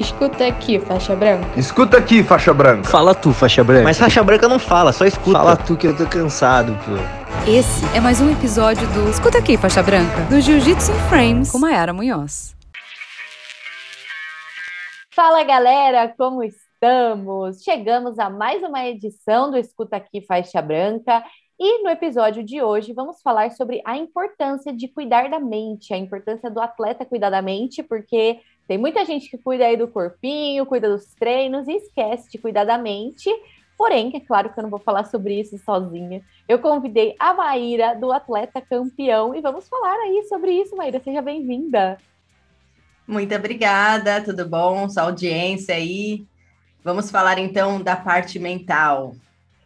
Escuta aqui, faixa branca. Escuta aqui, faixa branca. Fala tu, faixa branca. Mas faixa branca não fala, só escuta. Fala tu que eu tô cansado, pô. Esse é mais um episódio do Escuta aqui, faixa branca, do Jiu-Jitsu in Frames com Mayara Munhoz. Fala galera, como estamos? Chegamos a mais uma edição do Escuta Aqui Faixa Branca e no episódio de hoje vamos falar sobre a importância de cuidar da mente, a importância do atleta cuidar da mente, porque tem muita gente que cuida aí do corpinho, cuida dos treinos e esquece de cuidar da mente. Porém, é claro que eu não vou falar sobre isso sozinha. Eu convidei a Maíra, do Atleta Campeão, e vamos falar aí sobre isso, Maíra. Seja bem-vinda. Muito obrigada, tudo bom? Sua audiência aí. Vamos falar então da parte mental.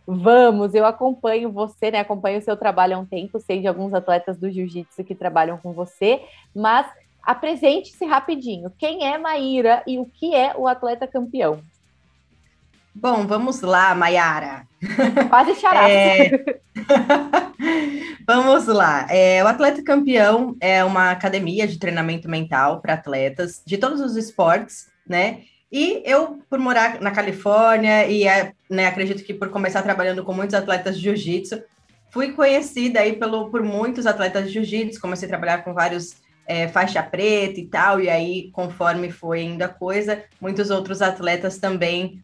Vamos, eu acompanho você, né? Acompanho o seu trabalho há um tempo, sei de alguns atletas do jiu-jitsu que trabalham com você, mas Apresente-se rapidinho. Quem é Maíra e o que é o atleta campeão? Bom, vamos lá, Maiara. Quase xará. É... vamos lá. É, o Atleta Campeão é uma academia de treinamento mental para atletas de todos os esportes, né? E eu, por morar na Califórnia e é, né, acredito que por começar trabalhando com muitos atletas de jiu-jitsu, fui conhecida aí pelo, por muitos atletas de jiu-jitsu, comecei a trabalhar com vários é, faixa preta e tal, e aí, conforme foi ainda a coisa, muitos outros atletas também.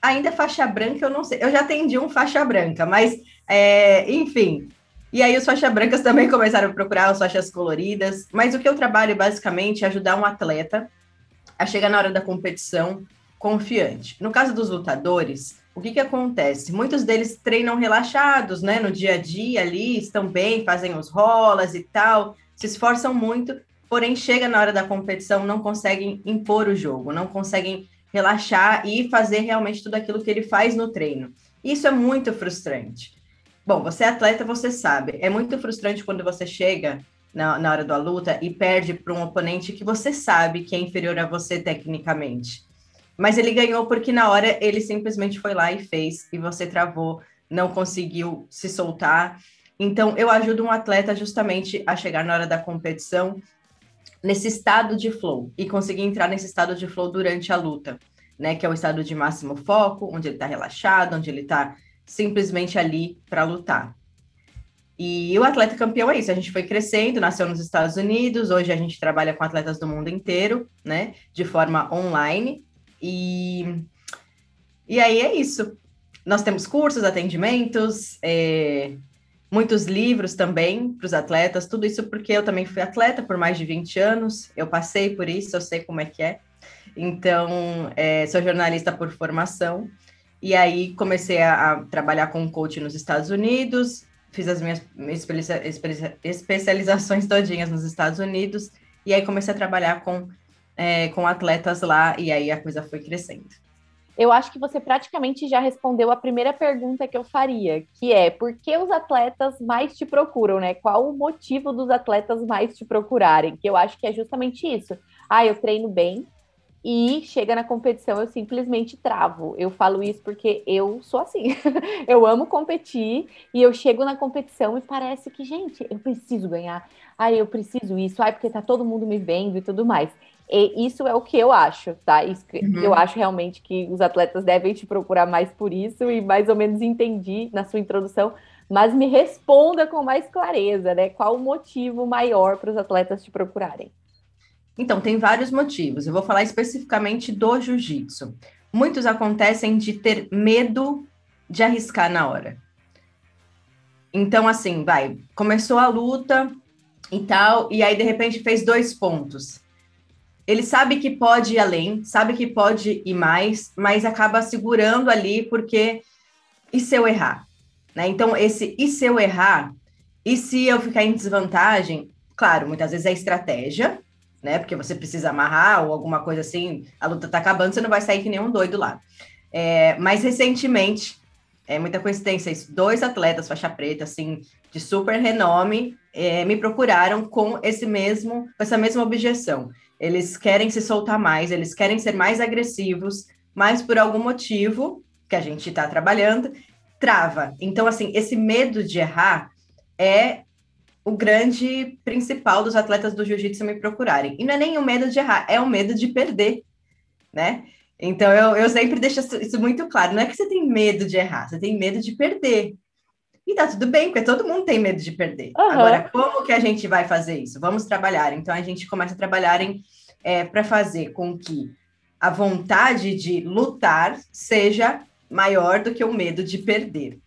Ainda faixa branca, eu não sei. Eu já atendi um faixa branca, mas, é, enfim. E aí, os faixas brancas também começaram a procurar as faixas coloridas. Mas o que eu trabalho, basicamente, é ajudar um atleta a chegar na hora da competição confiante. No caso dos lutadores, o que, que acontece? Muitos deles treinam relaxados, né? No dia a dia ali, estão bem, fazem os rolas e tal, se esforçam muito, porém chega na hora da competição, não conseguem impor o jogo, não conseguem relaxar e fazer realmente tudo aquilo que ele faz no treino. Isso é muito frustrante. Bom, você é atleta, você sabe. É muito frustrante quando você chega na, na hora da luta e perde para um oponente que você sabe que é inferior a você tecnicamente. Mas ele ganhou porque na hora ele simplesmente foi lá e fez, e você travou, não conseguiu se soltar. Então, eu ajudo um atleta justamente a chegar na hora da competição nesse estado de flow e conseguir entrar nesse estado de flow durante a luta, né? Que é o estado de máximo foco, onde ele está relaxado, onde ele está simplesmente ali para lutar. E o atleta campeão é isso, a gente foi crescendo, nasceu nos Estados Unidos, hoje a gente trabalha com atletas do mundo inteiro, né? De forma online. E, e aí é isso. Nós temos cursos, atendimentos, é, muitos livros também para os atletas, tudo isso porque eu também fui atleta por mais de 20 anos, eu passei por isso, eu sei como é que é. Então, é, sou jornalista por formação, e aí comecei a, a, trabalhar com coach nos Estados Unidos, fiz as minhas especializações todinhas nos Estados Unidos, e aí comecei a trabalhar com, é, com atletas lá, e aí a coisa foi crescendo eu acho que você praticamente já respondeu a primeira pergunta que eu faria, que é por que os atletas mais te procuram, né? Qual o motivo dos atletas mais te procurarem? Que eu acho que é justamente isso. Ah, eu treino bem e chega na competição eu simplesmente travo. Eu falo isso porque eu sou assim. eu amo competir e eu chego na competição e parece que, gente, eu preciso ganhar. Ah, eu preciso isso. Ah, porque tá todo mundo me vendo e tudo mais. E isso é o que eu acho, tá? Uhum. Eu acho realmente que os atletas devem te procurar mais por isso e mais ou menos entendi na sua introdução, mas me responda com mais clareza, né? Qual o motivo maior para os atletas te procurarem? Então, tem vários motivos. Eu vou falar especificamente do jiu-jitsu. Muitos acontecem de ter medo de arriscar na hora. Então, assim, vai, começou a luta e tal, e aí de repente fez dois pontos ele sabe que pode ir além, sabe que pode ir mais, mas acaba segurando ali porque e se eu errar? Né? Então, esse e se eu errar? E se eu ficar em desvantagem? Claro, muitas vezes é estratégia, né? Porque você precisa amarrar ou alguma coisa assim, a luta tá acabando, você não vai sair que nem um doido lá. É, mas recentemente, é muita coincidência, dois atletas faixa preta, assim, de super renome, é, me procuraram com esse mesmo, com essa mesma objeção eles querem se soltar mais, eles querem ser mais agressivos, mas por algum motivo que a gente está trabalhando, trava. Então, assim, esse medo de errar é o grande principal dos atletas do jiu-jitsu me procurarem. E não é nem o medo de errar, é o medo de perder. né? Então eu, eu sempre deixo isso muito claro. Não é que você tem medo de errar, você tem medo de perder. E tá tudo bem, porque todo mundo tem medo de perder. Uhum. Agora, como que a gente vai fazer isso? Vamos trabalhar. Então a gente começa a trabalhar em é, para fazer com que a vontade de lutar seja maior do que o medo de perder.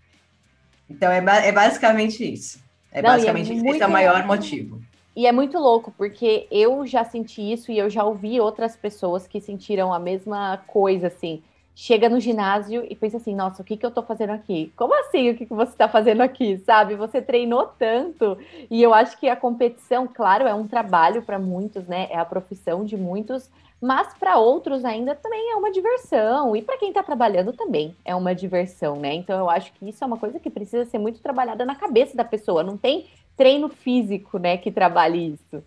Então é, é basicamente isso. É Não, é basicamente é esse é o maior motivo. E é muito louco, porque eu já senti isso e eu já ouvi outras pessoas que sentiram a mesma coisa, assim. Chega no ginásio e pensa assim, nossa, o que, que eu tô fazendo aqui? Como assim o que, que você tá fazendo aqui, sabe? Você treinou tanto. E eu acho que a competição, claro, é um trabalho para muitos, né? É a profissão de muitos, mas para outros ainda também é uma diversão. E para quem está trabalhando também é uma diversão, né? Então eu acho que isso é uma coisa que precisa ser muito trabalhada na cabeça da pessoa. Não tem treino físico, né, que trabalhe isso.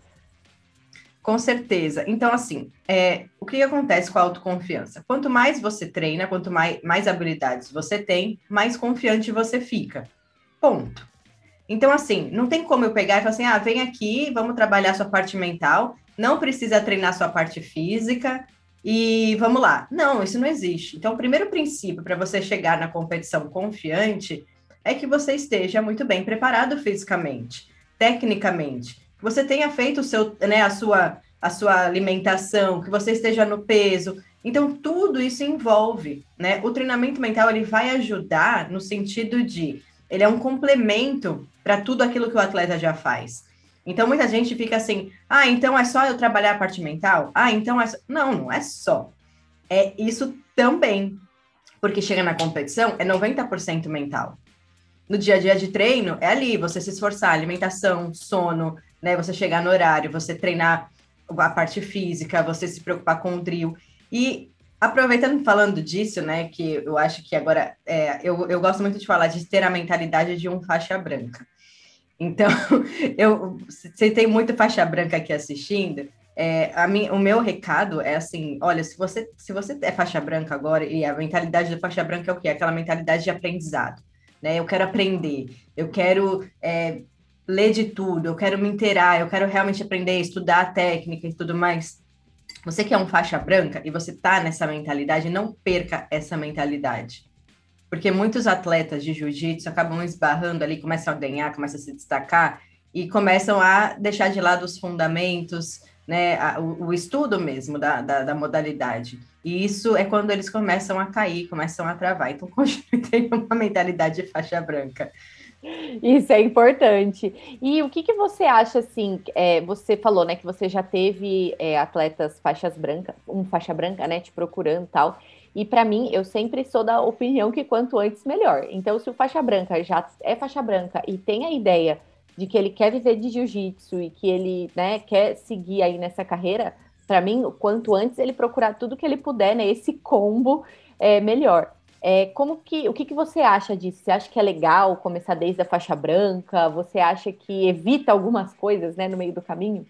Com certeza. Então, assim, é, o que acontece com a autoconfiança? Quanto mais você treina, quanto mais, mais habilidades você tem, mais confiante você fica. Ponto. Então, assim, não tem como eu pegar e falar assim: ah, vem aqui, vamos trabalhar sua parte mental, não precisa treinar sua parte física e vamos lá. Não, isso não existe. Então, o primeiro princípio para você chegar na competição confiante é que você esteja muito bem preparado fisicamente, tecnicamente, que você tenha feito o seu, né, a sua a sua alimentação, que você esteja no peso. Então tudo isso envolve, né? O treinamento mental ele vai ajudar no sentido de ele é um complemento para tudo aquilo que o atleta já faz. Então muita gente fica assim: "Ah, então é só eu trabalhar a parte mental? Ah, então é só... não, não é só. É isso também. Porque chega na competição é 90% mental no dia a dia de treino é ali, você se esforçar, alimentação, sono, né? Você chegar no horário, você treinar a parte física, você se preocupar com o drill. E aproveitando falando disso, né? Que eu acho que agora é, eu, eu gosto muito de falar de ter a mentalidade de um faixa branca. Então, eu se tem muito faixa branca aqui assistindo. É, a mim, o meu recado é assim: olha, se você, se você é faixa branca agora, e a mentalidade da faixa branca é o quê? Aquela mentalidade de aprendizado né? Eu quero aprender, eu quero é, ler de tudo, eu quero me inteirar, eu quero realmente aprender, estudar a técnica e tudo mais. Você que é um faixa branca e você tá nessa mentalidade, não perca essa mentalidade. Porque muitos atletas de jiu-jitsu acabam esbarrando ali, começam a ganhar, começam a se destacar e começam a deixar de lado os fundamentos, né, a, o, o, estudo mesmo da, da, da, modalidade. E isso é quando eles começam a cair, começam a travar. Então, continue tendo uma mentalidade de faixa branca. Isso é importante. E o que, que você acha, assim, é, você falou, né, que você já teve é, atletas faixas brancas, um faixa branca, né, te procurando tal. E para mim, eu sempre sou da opinião que quanto antes, melhor. Então, se o faixa branca já é faixa branca e tem a ideia de que ele quer viver de jiu-jitsu e que ele né, quer seguir aí nessa carreira, para mim, quanto antes ele procurar tudo que ele puder, né, esse combo, é melhor. É, como que, o que, que você acha disso? Você acha que é legal começar desde a faixa branca? Você acha que evita algumas coisas, né, no meio do caminho?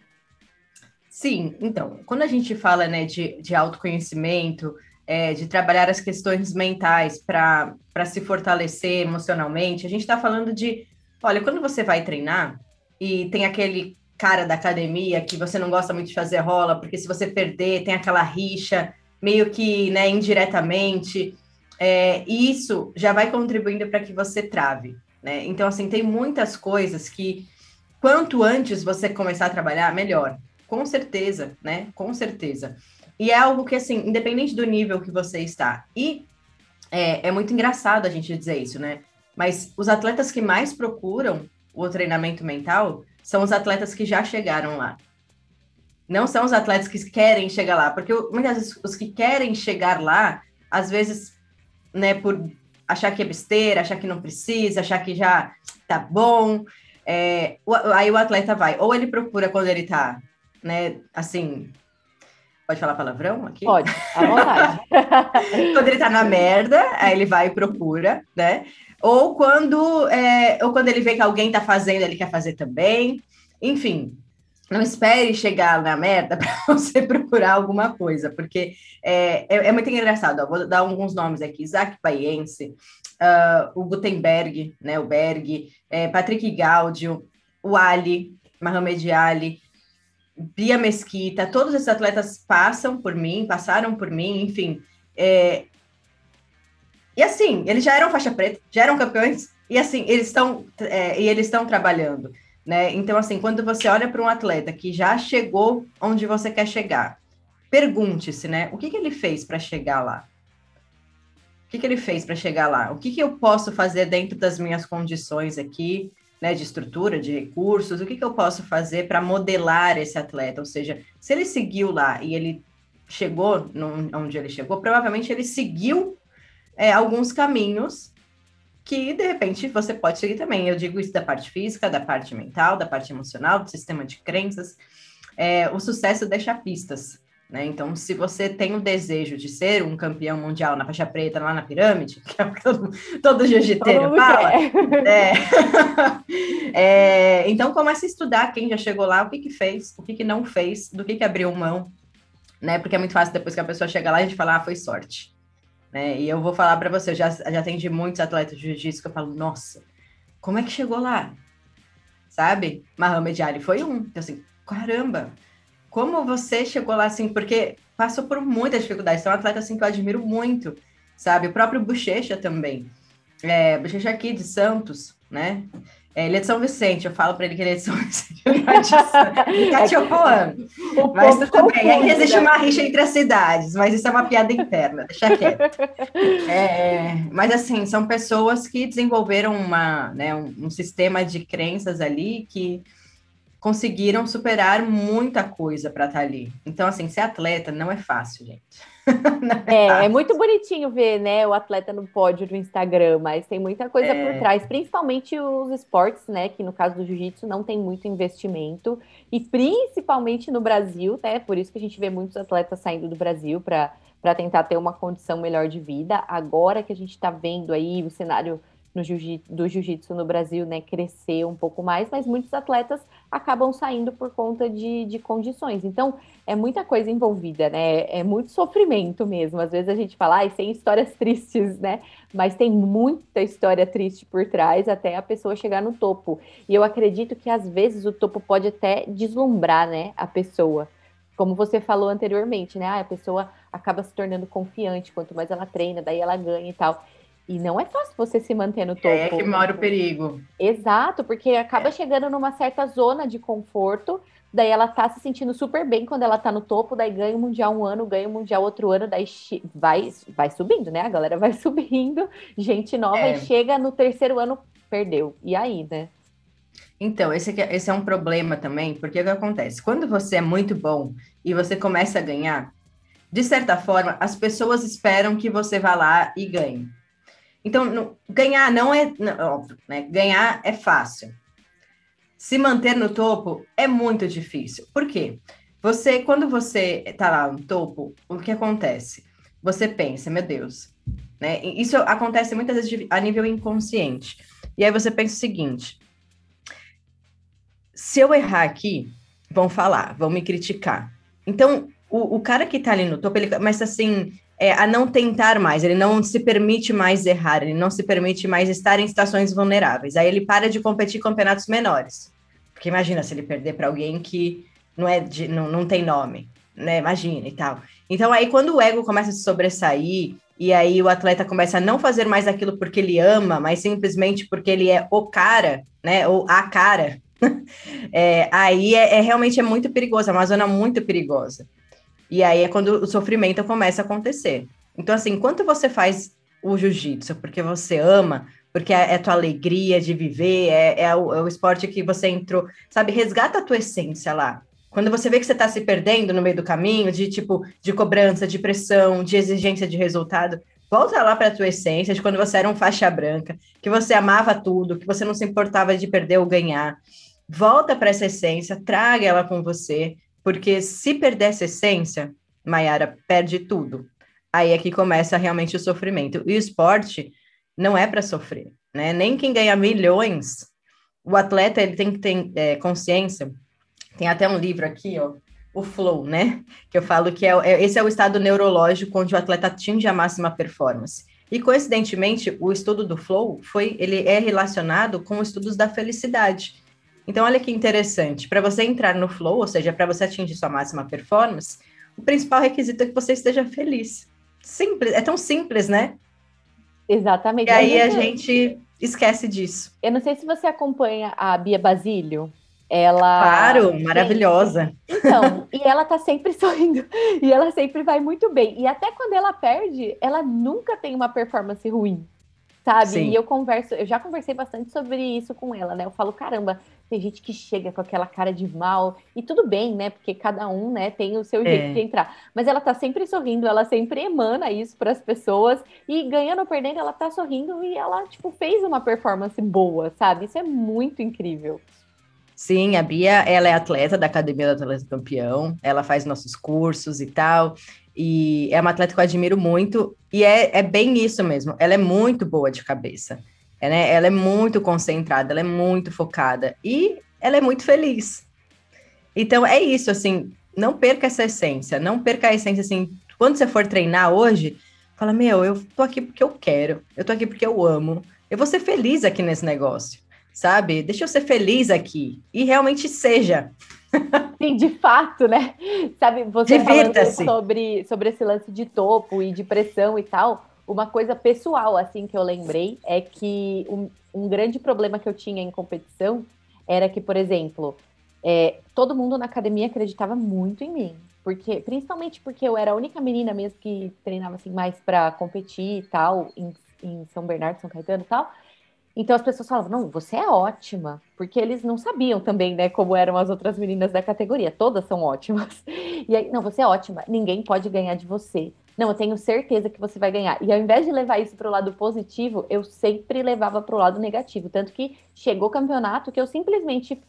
Sim, então, quando a gente fala, né, de, de autoconhecimento, é, de trabalhar as questões mentais para se fortalecer emocionalmente, a gente está falando de Olha, quando você vai treinar e tem aquele cara da academia que você não gosta muito de fazer rola, porque se você perder, tem aquela rixa, meio que né, indiretamente, é, isso já vai contribuindo para que você trave. Né? Então, assim, tem muitas coisas que quanto antes você começar a trabalhar, melhor. Com certeza, né? Com certeza. E é algo que, assim, independente do nível que você está. E é, é muito engraçado a gente dizer isso, né? Mas os atletas que mais procuram o treinamento mental são os atletas que já chegaram lá. Não são os atletas que querem chegar lá, porque muitas vezes os que querem chegar lá, às vezes, né, por achar que é besteira, achar que não precisa, achar que já tá bom, é, aí o atleta vai, ou ele procura quando ele tá, né, assim, Pode falar palavrão aqui? Pode, à vontade. quando ele tá na merda, aí ele vai e procura, né? ou quando, é, ou quando ele vê que alguém está fazendo, ele quer fazer também. Enfim, não espere chegar na merda para você procurar alguma coisa, porque é, é, é muito engraçado. Ó, vou dar alguns nomes aqui: Isaac Paiense, uh, o Gutenberg, né, o Berg, é, Patrick Gaudio, o Ali, Mohamed Ali. Bia Mesquita, todos esses atletas passam por mim, passaram por mim, enfim. É... E assim, eles já eram faixa preta, já eram campeões, e assim, eles estão é, e eles estão trabalhando, né? Então, assim, quando você olha para um atleta que já chegou onde você quer chegar, pergunte-se, né? O que, que ele fez para chegar lá? O que, que ele fez para chegar lá? O que, que eu posso fazer dentro das minhas condições aqui, né, de estrutura, de recursos? O que, que eu posso fazer para modelar esse atleta? Ou seja, se ele seguiu lá e ele chegou onde ele chegou, provavelmente ele seguiu é, alguns caminhos que de repente você pode seguir também. Eu digo isso da parte física, da parte mental, da parte emocional, do sistema de crenças. É, o sucesso deixa pistas. Né? Então, se você tem o desejo de ser um campeão mundial na faixa preta lá na pirâmide, que é o que todo, todo jiu-jiteiro fala, é, é, então comece a estudar quem já chegou lá, o que, que fez, o que, que não fez, do que, que abriu mão, né? Porque é muito fácil depois que a pessoa chega lá a gente falar, ah, foi sorte. Né? E eu vou falar para você, eu já, já atendi muitos atletas de jiu-jitsu que eu falo, nossa, como é que chegou lá? Sabe? Mohamed Ali foi um. Então, assim, caramba, como você chegou lá assim? Porque passou por muitas dificuldades. Então, é um atleta assim que eu admiro muito, sabe? O próprio Bochecha também. É, Bochecha aqui de Santos, né? É, ele é de São Vicente, eu falo para ele que ele é de São Vicente. Catiopão. mas tudo bem, é que existe né? uma rixa entre as cidades, mas isso é uma piada interna, deixa quieto. É, mas assim, são pessoas que desenvolveram uma, né, um, um sistema de crenças ali que conseguiram superar muita coisa para estar tá ali. Então, assim, ser atleta não é fácil, gente. é, é, muito bonitinho ver, né, o atleta no pódio do Instagram, mas tem muita coisa é... por trás, principalmente os esportes, né, que no caso do jiu-jitsu não tem muito investimento, e principalmente no Brasil, né, por isso que a gente vê muitos atletas saindo do Brasil para para tentar ter uma condição melhor de vida. Agora que a gente está vendo aí o cenário no jiu do jiu-jitsu no Brasil, né, crescer um pouco mais, mas muitos atletas acabam saindo por conta de, de condições. Então, é muita coisa envolvida, né? É muito sofrimento mesmo. Às vezes a gente fala, ah, tem histórias tristes, né? Mas tem muita história triste por trás até a pessoa chegar no topo. E eu acredito que às vezes o topo pode até deslumbrar, né, a pessoa. Como você falou anteriormente, né? Ah, a pessoa acaba se tornando confiante quanto mais ela treina, daí ela ganha e tal. E não é fácil você se manter no topo. É que mora o perigo. Exato, porque acaba é. chegando numa certa zona de conforto, daí ela tá se sentindo super bem quando ela tá no topo, daí ganha o Mundial um ano, ganha o Mundial outro ano, daí vai, vai subindo, né? A galera vai subindo, gente nova, é. e chega no terceiro ano, perdeu. E aí, né? Então, esse, é, esse é um problema também, porque o que acontece? Quando você é muito bom e você começa a ganhar, de certa forma, as pessoas esperam que você vá lá e ganhe. Então, no, ganhar não é não, óbvio, né? Ganhar é fácil. Se manter no topo é muito difícil. Por quê? Você, quando você está lá no topo, o que acontece? Você pensa, meu Deus, né? Isso acontece muitas vezes a nível inconsciente. E aí você pensa o seguinte: se eu errar aqui, vão falar, vão me criticar. Então, o, o cara que está ali no topo, ele começa assim, é, a não tentar mais, ele não se permite mais errar, ele não se permite mais estar em situações vulneráveis. Aí ele para de competir campeonatos menores. Porque imagina se ele perder para alguém que não é de, não, não tem nome, né? Imagina e tal. Então aí quando o ego começa a se sobressair e aí o atleta começa a não fazer mais aquilo porque ele ama, mas simplesmente porque ele é o cara, né? Ou a cara. é, aí é, é realmente é muito perigoso, é uma zona muito perigosa. E aí é quando o sofrimento começa a acontecer. Então, assim, enquanto você faz o jiu-jitsu porque você ama, porque é, é tua alegria de viver, é, é, o, é, o, esporte que você entrou, sabe? Resgata a tua essência lá. Quando você vê que você está se perdendo no meio do caminho, de tipo, de cobrança, de pressão, de exigência de resultado, volta lá para a tua essência, de quando você era um faixa branca, que você amava tudo, que você não se importava de perder ou ganhar. Volta para essa essência, traga ela com você, porque se perder essa essência, Mayara perde tudo. Aí é que começa realmente o sofrimento. E o esporte não é para sofrer, né? Nem quem ganha milhões, o atleta ele tem que ter é, consciência. Tem até um livro aqui, ó, o flow, né? Que eu falo que é, é, esse é o estado neurológico onde o atleta atinge a máxima performance. E coincidentemente, o estudo do flow foi ele é relacionado com estudos da felicidade Então, olha que interessante. Para você entrar no flow, ou seja, para você atingir sua máxima performance, o principal requisito é que você esteja feliz. Simples, é tão simples, né? Exatamente. E aí a gente esquece disso. Eu não sei se você acompanha a Bia Basílio. Ela. Claro, maravilhosa. Então, e ela tá sempre sorrindo. E ela sempre vai muito bem. E até quando ela perde, ela nunca tem uma performance ruim. Sabe? Sim. E eu converso, eu já conversei bastante sobre isso com ela, né? Eu falo, caramba, tem gente que chega com aquela cara de mal, e tudo bem, né? Porque cada um, né, tem o seu jeito é. de entrar. Mas ela tá sempre sorrindo, ela sempre emana isso para as pessoas, e ganhando ou perdendo, ela tá sorrindo e ela, tipo, fez uma performance boa, sabe? Isso é muito incrível. Sim, a Bia, ela é atleta da Academia do Atleta Campeão, ela faz nossos cursos e tal, e é uma atleta que eu admiro muito, e é, é bem isso mesmo, ela é muito boa de cabeça, né? ela é muito concentrada, ela é muito focada, e ela é muito feliz. Então, é isso, assim, não perca essa essência, não perca a essência, assim, quando você for treinar hoje, fala, meu, eu tô aqui porque eu quero, eu tô aqui porque eu amo, eu vou ser feliz aqui nesse negócio sabe? Deixa eu ser feliz aqui. E realmente seja. Sim, de fato, né? Sabe, você falando sobre, sobre esse lance de topo e de pressão e tal, uma coisa pessoal, assim, que eu lembrei, é que um, um grande problema que eu tinha em competição era que, por exemplo, é, todo mundo na academia acreditava muito em mim. Porque, principalmente porque eu era a única menina mesmo que treinava assim mais para competir e tal, em, em São Bernardo, São Caetano e tal. Então as pessoas falavam, não, você é ótima, porque eles não sabiam também, né, como eram as outras meninas da categoria, todas são ótimas. E aí, não, você é ótima, ninguém pode ganhar de você. Não, eu tenho certeza que você vai ganhar. E ao invés de levar isso para o lado positivo, eu sempre levava para o lado negativo. Tanto que chegou o campeonato que eu simplesmente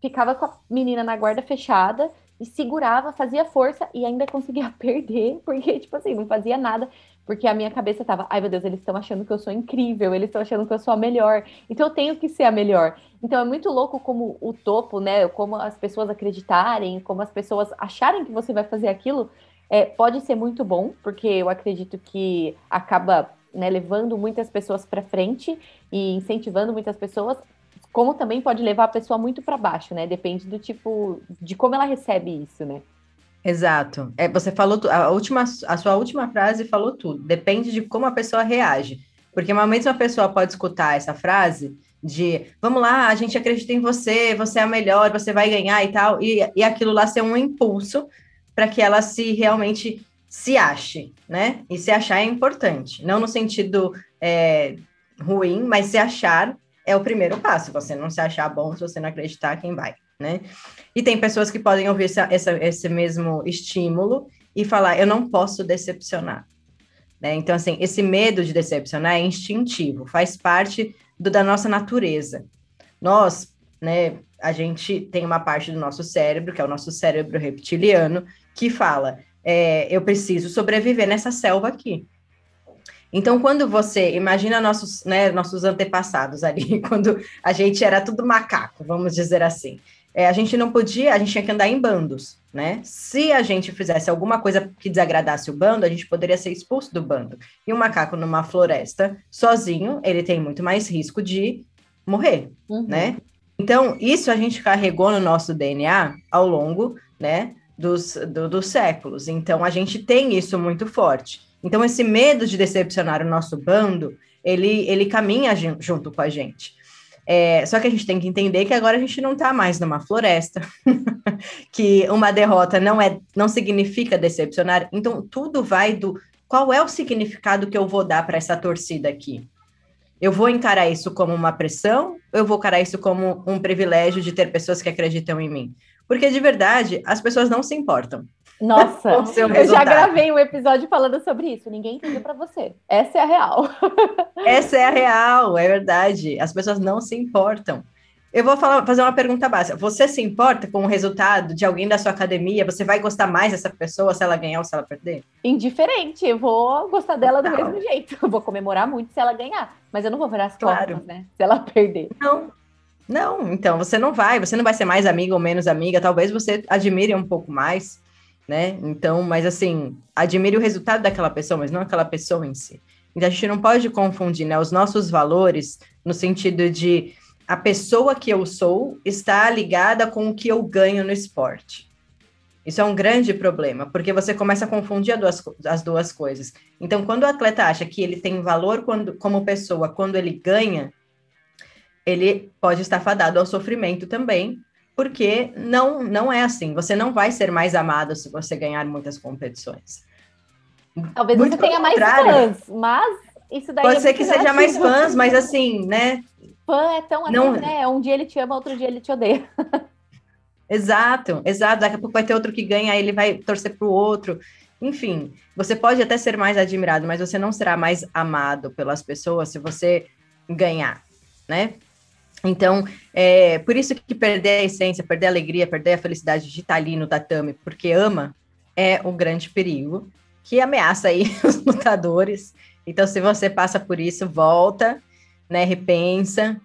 ficava com a menina na guarda fechada e segurava, fazia força e ainda conseguia perder, porque, tipo assim, não fazia nada. Porque a minha cabeça tava, ai meu Deus, eles estão achando que eu sou incrível, eles estão achando que eu sou a melhor. Então eu tenho que ser a melhor. Então é muito louco como o topo, né? Como as pessoas acreditarem, como as pessoas acharem que você vai fazer aquilo, é, pode ser muito bom, porque eu acredito que acaba né, levando muitas pessoas para frente e incentivando muitas pessoas, como também pode levar a pessoa muito para baixo, né? Depende do tipo de como ela recebe isso, né? Exato. É, você falou a última, a sua última frase falou tudo. Depende de como a pessoa reage. Porque uma mesma pessoa pode escutar essa frase de vamos lá, a gente acredita em você, você é a melhor, você vai ganhar e tal, e, e aquilo lá ser um impulso para que ela se realmente se ache, né? E se achar é importante, não no sentido é, ruim, mas se achar é o primeiro passo. Você não se achar bom, se você não acreditar, quem vai? né? E tem pessoas que podem ouvir essa, essa, esse mesmo estímulo e falar, eu não posso decepcionar. Né? Então, assim, esse medo de decepcionar é instintivo, faz parte do, da nossa natureza. Nós, né, a gente tem uma parte do nosso cérebro, que é o nosso cérebro reptiliano, que fala, é, eu preciso sobreviver nessa selva aqui. Então, quando você imagina nossos, né, nossos antepassados ali, quando a gente era tudo macaco, vamos dizer assim, é, a gente não podia, a gente tinha que andar em bandos, né? Se a gente fizesse alguma coisa que desagradasse o bando, a gente poderia ser expulso do bando. E um macaco numa floresta, sozinho, ele tem muito mais risco de morrer, uhum. né? Então, isso a gente carregou no nosso DNA ao longo, né, dos, do, dos séculos. Então, a gente tem isso muito forte. Então, esse medo de decepcionar o nosso bando, ele, ele caminha junto com a gente. É, só que a gente tem que entender que agora a gente não está mais numa floresta, que uma derrota não é, não significa decepcionar. Então tudo vai do qual é o significado que eu vou dar para essa torcida aqui. Eu vou encarar isso como uma pressão, eu vou encarar isso como um privilégio de ter pessoas que acreditam em mim. Porque de verdade, as pessoas não se importam. Nossa, eu já gravei um episódio falando sobre isso. Ninguém entendeu para você. Essa é a real. Essa é a real, é verdade. As pessoas não se importam. Eu vou falar, fazer uma pergunta básica. Você se importa com o resultado de alguém da sua academia? Você vai gostar mais dessa pessoa se ela ganhar ou se ela perder? Indiferente. Eu vou gostar dela do mesmo jeito. Eu vou comemorar muito se ela ganhar. Mas eu não vou virar as claro. né? Se ela perder. Não. Não, então você não vai, você não vai ser mais amiga ou menos amiga, talvez você admire um pouco mais, né? Então, mas assim, admire o resultado daquela pessoa, mas não aquela pessoa em si. Então a gente não pode confundir, né, os nossos valores no sentido de a pessoa que eu sou está ligada com o que eu ganho no esporte. Isso é um grande problema, porque você começa a confundir duas, as duas coisas. Então, quando o atleta acha que ele tem valor quando, como pessoa quando ele ganha, ele pode estar fadado ao sofrimento também, porque não, não é assim. Você não vai ser mais amado se você ganhar muitas competições. Talvez Muito você tenha mais fãs, mas isso daí pode é ser que seja mais fãs, mas assim, né? Fã é tão assim, não... né? Um dia ele te ama, outro dia ele te odeia. Exato, exato. Daqui a pouco vai ter outro que ganha, aí ele vai torcer para o outro. Enfim, você pode até ser mais admirado, mas você não será mais amado pelas pessoas se você ganhar, né? Então, é por isso que perder a essência, perder a alegria, perder a felicidade de estar ali no tatame, porque ama, é um grande perigo que ameaça aí os lutadores. Então, se você passa por isso, volta, né? Repensa,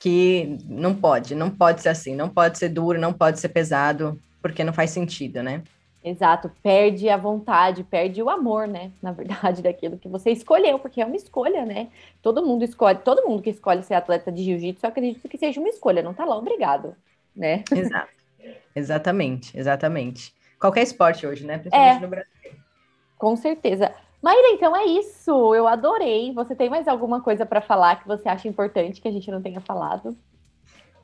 que não pode, não pode ser assim, não pode ser duro, não pode ser pesado, porque não faz sentido, né? Exato, perde a vontade, perde o amor, né? Na verdade, daquilo que você escolheu, porque é uma escolha, né? Todo mundo escolhe, todo mundo que escolhe ser atleta de jiu-jitsu, eu acredito que seja uma escolha, não tá lá obrigado, né? Exato. Exatamente, exatamente. Qualquer esporte hoje, né? Principalmente é, no Brasil. Com certeza. Maíra, então é isso. Eu adorei. Você tem mais alguma coisa para falar que você acha importante que a gente não tenha falado?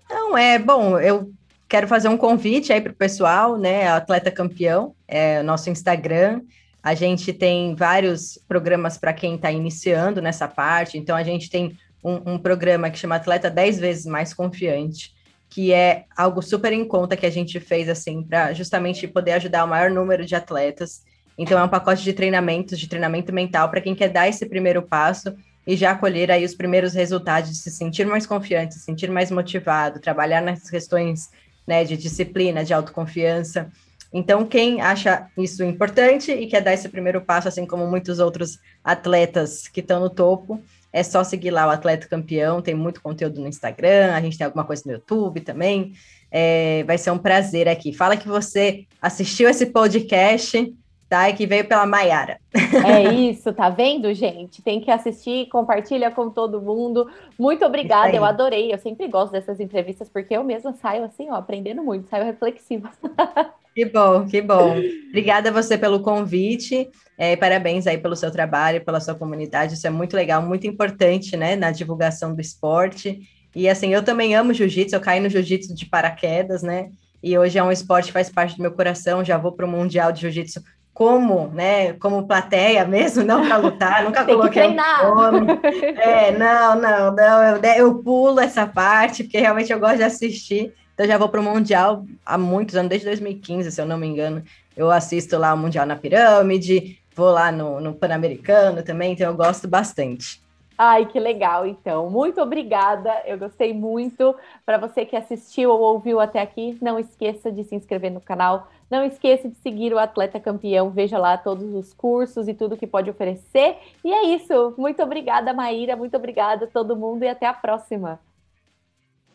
Não, é bom, eu quero fazer um convite aí para o pessoal, né? Atleta Campeão, é nosso Instagram. A gente tem vários programas para quem está iniciando nessa parte. Então, a gente tem um, um, programa que chama Atleta 10 vezes mais confiante, que é algo super em conta que a gente fez assim para justamente poder ajudar o maior número de atletas. Então, é um pacote de treinamentos, de treinamento mental para quem quer dar esse primeiro passo e já colher aí os primeiros resultados de se sentir mais confiante, se sentir mais motivado, trabalhar nas questões né, de disciplina, de autoconfiança. Então, quem acha isso importante e quer dar esse primeiro passo, assim como muitos outros atletas que estão no topo, é só seguir lá o Atleta Campeão, tem muito conteúdo no Instagram, a gente tem alguma coisa no YouTube também. É, vai ser um prazer aqui. Fala que você assistiu esse podcast tá? E que veio pela Maiara. É isso, tá vendo, gente? Tem que assistir, compartilha com todo mundo. Muito obrigada, eu adorei. Eu sempre gosto dessas entrevistas, porque eu mesma saio assim, ó, aprendendo muito, saio reflexiva. Que bom, que bom. Obrigada a você pelo convite. É, parabéns aí pelo seu trabalho, pela sua comunidade. Isso é muito legal, muito importante, né, na divulgação do esporte. E assim, eu também amo jiu-jitsu, eu caí no jiu-jitsu de paraquedas, né? E hoje é um esporte que faz parte do meu coração. Já vou para o Mundial de Jiu-Jitsu como, né, como plateia mesmo, não para lutar, nunca Tem coloquei um É, não, não, não, eu, eu pulo essa parte, porque realmente eu gosto de assistir. Então já vou para o Mundial há muitos anos, desde 2015, se eu não me engano. Eu assisto lá o Mundial na Pirâmide, vou lá no, no Pan-Americano também, então eu gosto bastante. Ai, que legal, então. Muito obrigada. Eu gostei muito. Para você que assistiu ou ouviu até aqui, não esqueça de se inscrever no canal. Não esqueça de seguir o Atleta Campeão. Veja lá todos os cursos e tudo que pode oferecer. E é isso. Muito obrigada, Maíra. Muito obrigada a todo mundo e até a próxima.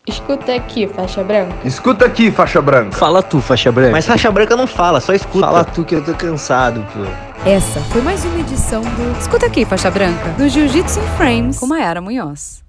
Escuta aqui, faixa branca. Escuta aqui, faixa branca. Fala tu, faixa branca. Mas faixa branca não fala, só escuta. Fala tu que eu tô cansado, pô. Essa foi mais uma edição do Escuta aqui, faixa branca, do Jiu-Jitsu in Frames com Mayara Munhoz.